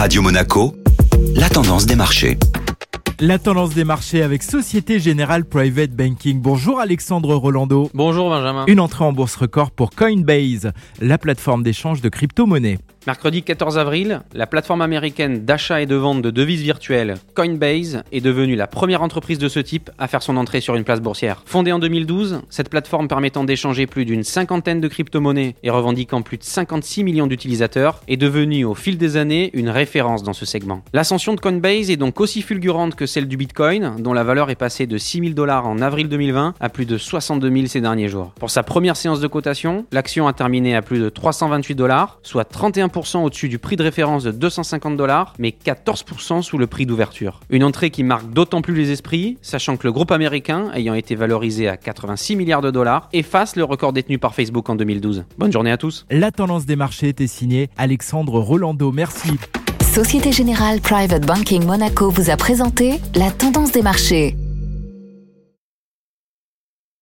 Radio Monaco, la tendance des marchés. La tendance des marchés avec Société Générale Private Banking. Bonjour Alexandre Rolando. Bonjour Benjamin. Une entrée en bourse record pour Coinbase, la plateforme d'échange de crypto-monnaies. Mercredi 14 avril, la plateforme américaine d'achat et de vente de devises virtuelles Coinbase est devenue la première entreprise de ce type à faire son entrée sur une place boursière. Fondée en 2012, cette plateforme permettant d'échanger plus d'une cinquantaine de crypto-monnaies et revendiquant plus de 56 millions d'utilisateurs est devenue au fil des années une référence dans ce segment. L'ascension de Coinbase est donc aussi fulgurante que celle du Bitcoin, dont la valeur est passée de 6 000 dollars en avril 2020 à plus de 62 000 ces derniers jours. Pour sa première séance de cotation, l'action a terminé à plus de 328 dollars, soit 31 au-dessus du prix de référence de 250 dollars, mais 14% sous le prix d'ouverture. Une entrée qui marque d'autant plus les esprits, sachant que le groupe américain, ayant été valorisé à 86 milliards de dollars, efface le record détenu par Facebook en 2012. Bonne journée à tous. La tendance des marchés était signée Alexandre Rolando. Merci. Société Générale Private Banking Monaco vous a présenté la tendance des marchés.